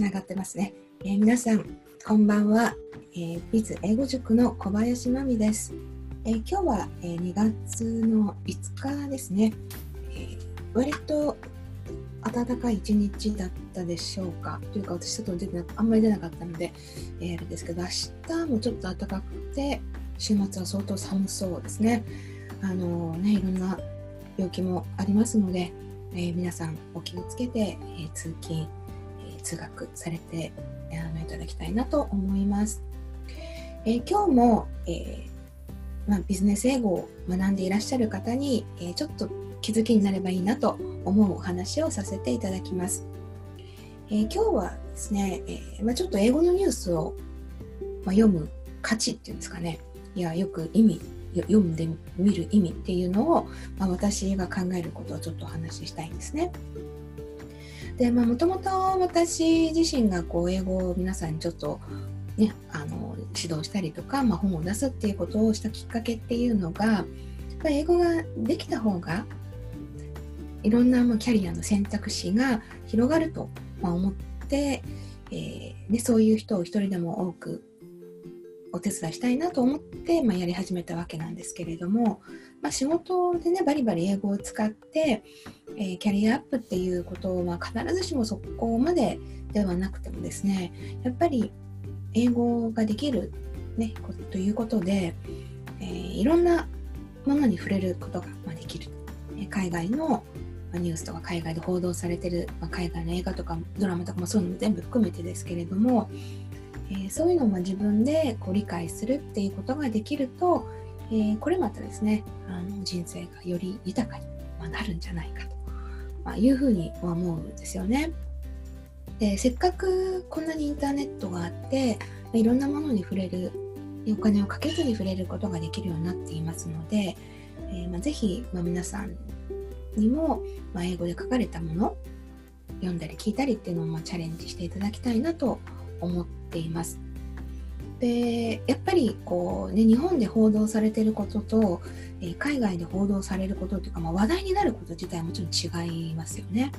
つながってますね。えー、皆さん、こんばんは。えー、ビズ英語塾の小林真美です。えー、今日は、えー、2月の5日ですね。えー、割と暖かい一日だったでしょうか？というか、私ちょっと出てなあんまり出なかったので、えー、あれですけど、明日もちょっと暖かくて、週末は相当寒そうですね。あのね、いろんな病気もありますので、えー、皆さんお気をつけて、えー、通勤、通学されてあのいただきたいなと思います。え今日も、えまあ、ビジネス英語を学んでいらっしゃる方に、えちょっと気づきになればいいなと思うお話をさせていただきます。え今日はですね、えまあ、ちょっと英語のニュースを、まあ、読む価値っていうんですかね、いやよく意味読んでみる意味っていうのを、まあ、私が考えることをちょっとお話ししたいんですね。でもともと私自身がこう英語を皆さんにちょっと、ね、あの指導したりとか、まあ、本を出すっていうことをしたきっかけっていうのが英語ができた方がいろんなキャリアの選択肢が広がると思って、えーね、そういう人を一人でも多くお手伝いしたいなと思って、まあ、やり始めたわけなんですけれども、まあ、仕事でねバリバリ英語を使って、えー、キャリアアップっていうことは必ずしもそこまでではなくてもですねやっぱり英語ができる、ね、ということで、えー、いろんなものに触れることができる。海外のニュースとか海外で報道されてる、まあ、海外の映画とかドラマとかもそういうのも全部含めてですけれどもえー、そういうのを自分でこう理解するっていうことができると、えー、これまたですねあの人生がより豊かになるんじゃないかと、まあ、いうふうに思うんですよね。でせっかくこんなにインターネットがあっていろんなものに触れるお金をかけずに触れることができるようになっていますので、えーまあ、ぜひ、まあ、皆さんにも、まあ、英語で書かれたもの読んだり聞いたりっていうのをまあチャレンジしていただきたいなと思います思っています。でやっぱりこう、ね、日本で報道されていることと、えー、海外で報道されることというか、まあ、話題になること自体もちろん違いますよね。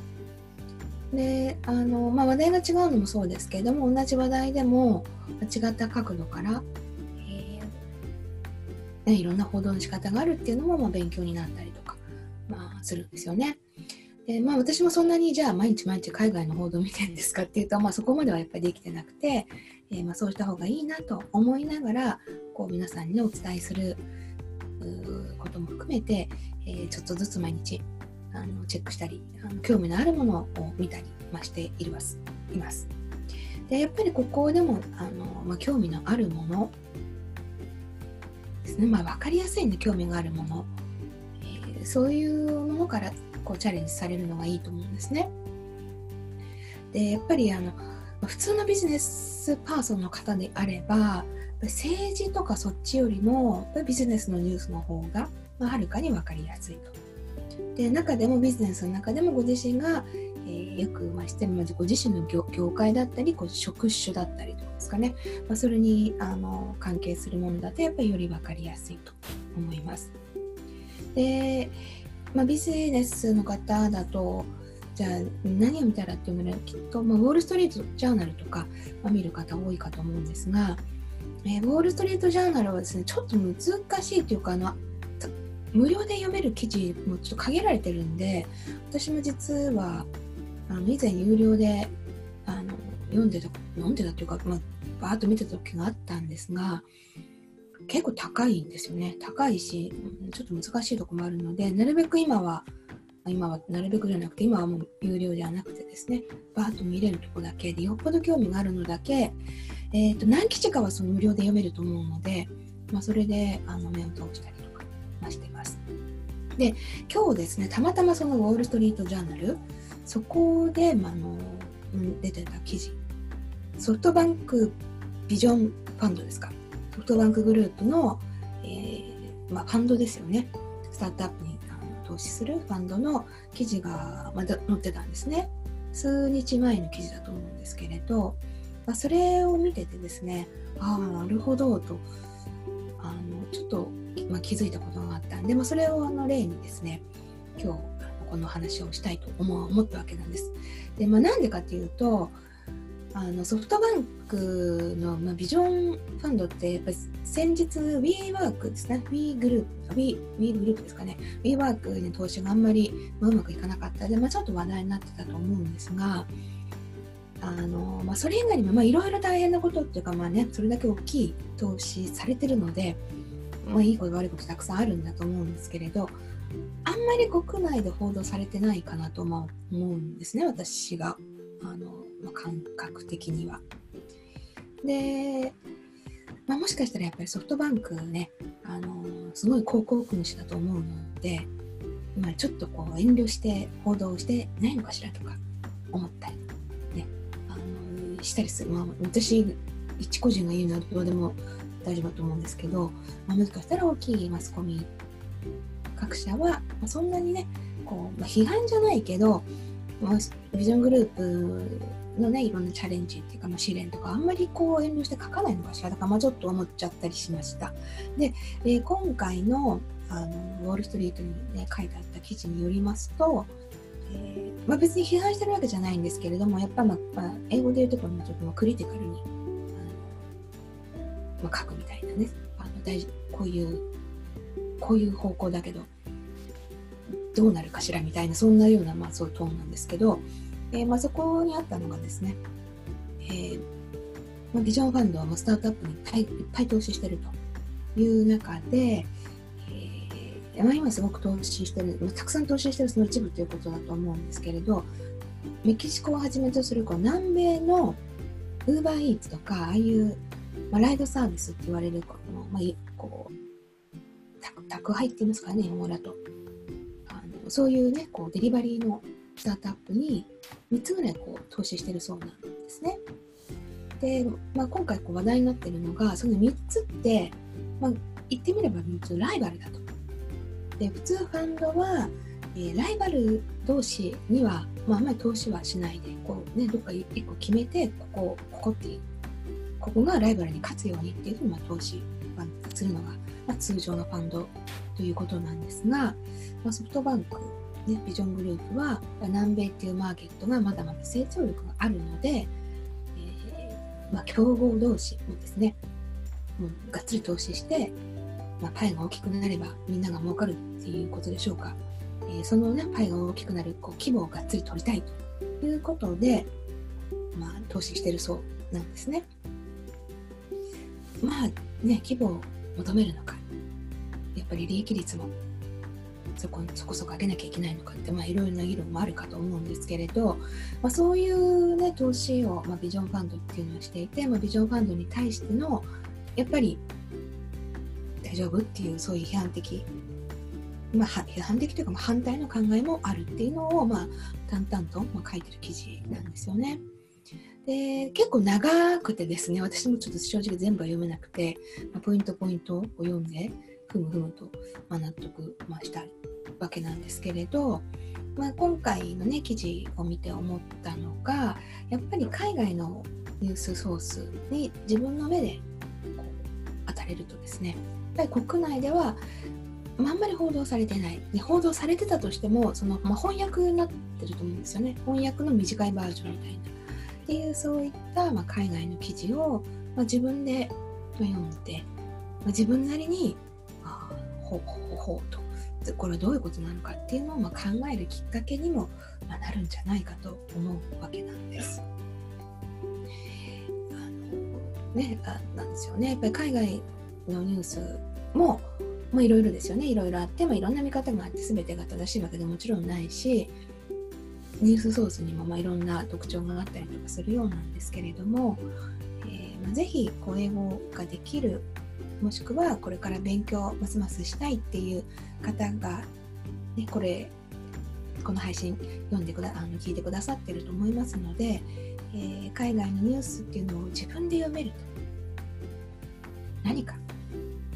であの、まあ、話題が違うのもそうですけれども同じ話題でも違った角度から、えーね、いろんな報道の仕方があるっていうのも、まあ、勉強になったりとか、まあ、するんですよね。でまあ、私もそんなにじゃあ毎日毎日海外の報道を見てるんですかっていうと、まあ、そこまではやっぱりできてなくて、えー、まあそうした方がいいなと思いながらこう皆さんに、ね、お伝えすることも含めて、えー、ちょっとずつ毎日あのチェックしたりあの興味のあるものを見たり、まあ、していますいます。でやっぱりここでもあの、まあ、興味のあるものですね、まあ、分かりやすいんで興味があるもの、えー、そういうものからこうチャレンジされるのがいいと思うんですね。でやっぱりあの普通のビジネスパーソンの方であれば政治とかそっちよりもビジネスのニュースの方が、はるかに分かりやすいと。で中でもビジネスの中でもご自身が、えー、よくまあ知ってるご自身の業業界だったりこう職種だったりとかですかね、まあ、それにあの関係するものだとやっぱりより分かりやすいと思います。でまあ、ビジネスの方だとじゃあ何を見たらっていうのはきっと、まあ、ウォール・ストリート・ジャーナルとか、まあ、見る方多いかと思うんですが、えー、ウォール・ストリート・ジャーナルはですねちょっと難しいというかあの無料で読める記事もちょっと限られてるんで私も実はあの以前有料であの読んでた読んでたっていうか、まあ、バーッと見てた時があったんですが結構高いんですよね。高いしちょっと難しいとこもあるのでなるべく今は今はなるべくじゃなくて今はもう有料ではなくてですねバーッと見れるとこだけでよっぽど興味があるのだけ、えーと、何記事かはその無料で読めると思うので、まあ、それであの目を通したりとか、してます。で今日ですねたまたまそのウォール・ストリート・ジャーナルそこで、まあの出てた記事。ソフトバンクビジョンファンドですか。ソフトバンクグループの、えー、まあ、ファンドですよね。スタートアップに投資するファンドの記事がまだ載ってたんですね。数日前の記事だと思うんですけれど、まあ、それを見ててですね、ああ、なるほどと、あのちょっと、まあ、気づいたことがあったんで、まあ、それをあの例にですね、今日この話をしたいと思思ったわけなんです。で、まあ、なんでかっていうと、あのソフトバンクの、まあ、ビジョンファンドってやっぱり先日 WeWork ですね。We グループ We, We グループですかね。WeWork に投資があんまり、まあ、うまくいかなかった。で、まあ、ちょっと話題になってたと思うんですがあの、まあ、それ以外にもいろいろ大変なことっていうかまあねそれだけ大きい投資されてるので、まあ、いいこと悪いことたくさんあるんだと思うんですけれどあんまり国内で報道されてないかなと思うんですね私が。あの、まあ、感覚的には。で、まあ、もしかしたらやっぱりソフトバンクねあのすごい広告主だと思うので今ちょっとこう遠慮して報道してないのかしらとか思ったりねあのしたりする、まあ、私一個人が言うのはどうでも大丈夫だと思うんですけど、まあ、もしかしたら大きいマスコミ各社は、ま、そんなにねこう、まあ、批判じゃないけど、まあ、ビジョングループのねいろんなチャレンジっていうか、まあ、試練とかあんまりこう遠慮して書かないのかしら。だからまあちょっと思っちゃったりしました。で、えー、今回のあのウォール・ストリートに、ね、書いてあった記事によりますと、えーまあ、別に批判してるわけじゃないんですけれどもやっぱ、まあ、まあ、英語で言うところのちょっとクリティカルにあ、まあ、書くみたいなね。あの大事こういうこういう方向だけどどうなるかしらみたいなそんなような、まあ、そういうトーンなんですけど、えーまあ、そこにあったのがですね、えーまあ、ビジョンファンドはもうスタートアップにいっぱい投資してるという中で、えーまあ、今すごく投資してる、まあ、たくさん投資してるその一部ということだと思うんですけれどメキシコをはじめとするこう南米のウーバーイーツとかああいう、まあ、ライドサービスって言われるこの、まあ、こう宅配って言いますかね、英語だと。あのそういうね、こうデリバリーのスタートアップに3つぐらいこう投資してるそうなんですね。で、まあ、今回こう話題になってるのが、その3つって、まあ、言ってみれば3つライバルだと。で、普通ファンドは、えー、ライバル同士には、まあ、あんまり投資はしないで、こうね、どっか1個決めて、ここ、ここっていう、ここがライバルに勝つようにっていうふうに、まあ、投資するのがまあ、通常のファンドということなんですが、まあ、ソフトバンク、ね、ビジョングループは南米っていうマーケットがまだまだ成長力があるので、えー、まあ、競合同士もですね、うん、がっつり投資して、まあ、パイが大きくなればみんなが儲かるっていうことでしょうか、えー、その、ね、パイが大きくなるこう規模をがっつり取りたいということで、まあ、投資してるそうなんですね。まあね、規模を求めるのかやっぱり利益率もそこそこそこ上げなきゃいけないのかってまあいろいろな議論もあるかと思うんですけれど、まあ、そういう、ね、投資を、まあ、ビジョンファンドっていうのをしていて、まあ、ビジョンファンドに対してのやっぱり大丈夫っていうそういう批判的まあ、批判的というか、まあ、反対の考えもあるっていうのを、まあ、淡々と、まあ、書いてる記事なんですよね。で結構長くてですね私もちょっと正直全部は読めなくて、まあ、ポイントポイントを読んでふむふむと、まあ、納得、ま、したわけなんですけれど、まあ、今回のね記事を見て思ったのがやっぱり海外のニュースソースに自分の目でこう当たれるとですねやっぱり国内ではあんまり報道されてない、ね、報道されてたとしてもその、まあ、翻訳になってると思うんですよね。翻訳の短いバージョンみたいな。っていうそういった、まあ、海外の記事を、まあ、自分で読んで、まあ、自分なりにほうほうほうと。これはどういうことなのかっていうのをまあ考えるきっかけにもまあなるんじゃないかと思うわけなんです。あのね、あなんですよね。やっぱり海外のニュースもいろいろですよね。いろいろあって、まあ、いろんな見方があって全てが正しいわけでもちろんないしニュースソースにもまあいろんな特徴があったりとかするようなんですけれども、えー、まあ、ぜひこう英語ができるもしくはこれから勉強ますますしたいっていう方が、ね、これこの配信読んでくだあの聞いてくださってると思いますので、えー、海外のニュースっていうのを自分で読めると何か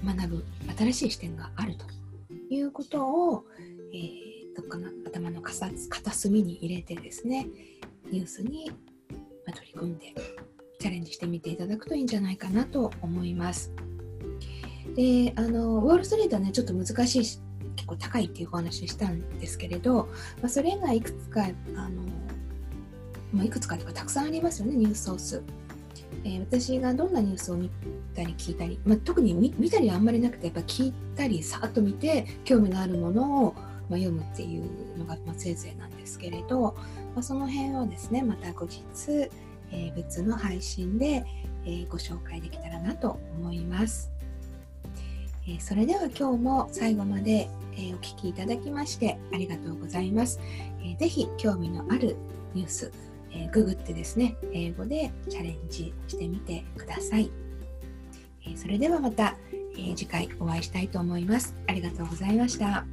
学ぶ新しい視点があるということを、えーどっかの頭の片隅に入れてですねニュースに取り組んでチャレンジしてみていただくといいんじゃないかなと思います。であのウォール・ストリートはねちょっと難しいし結構高いっていうお話をしたんですけれど、まあ、それがいくつかあの、まあ、いくつかとかたくさんありますよねニュースソース。えー、私がどんなニュースを見たり聞いたり、まあ、特に見たりあんまりなくてやっぱ聞いたりさっと見て興味のあるものを、まあ、読むっていうのが、まあ、せいぜいなんですけれど、まあ、その辺をですねまた後日、えー、別の配信で、えー、ご紹介できたらなと思います。えそれでは今日も最後まで、えお聴きいただきましてありがとうございます。えー、ぜひ興味のあるニュース、えググってですね、英語でチャレンジしてみてください。えそれではまた、え次回お会いしたいと思います。ありがとうございました。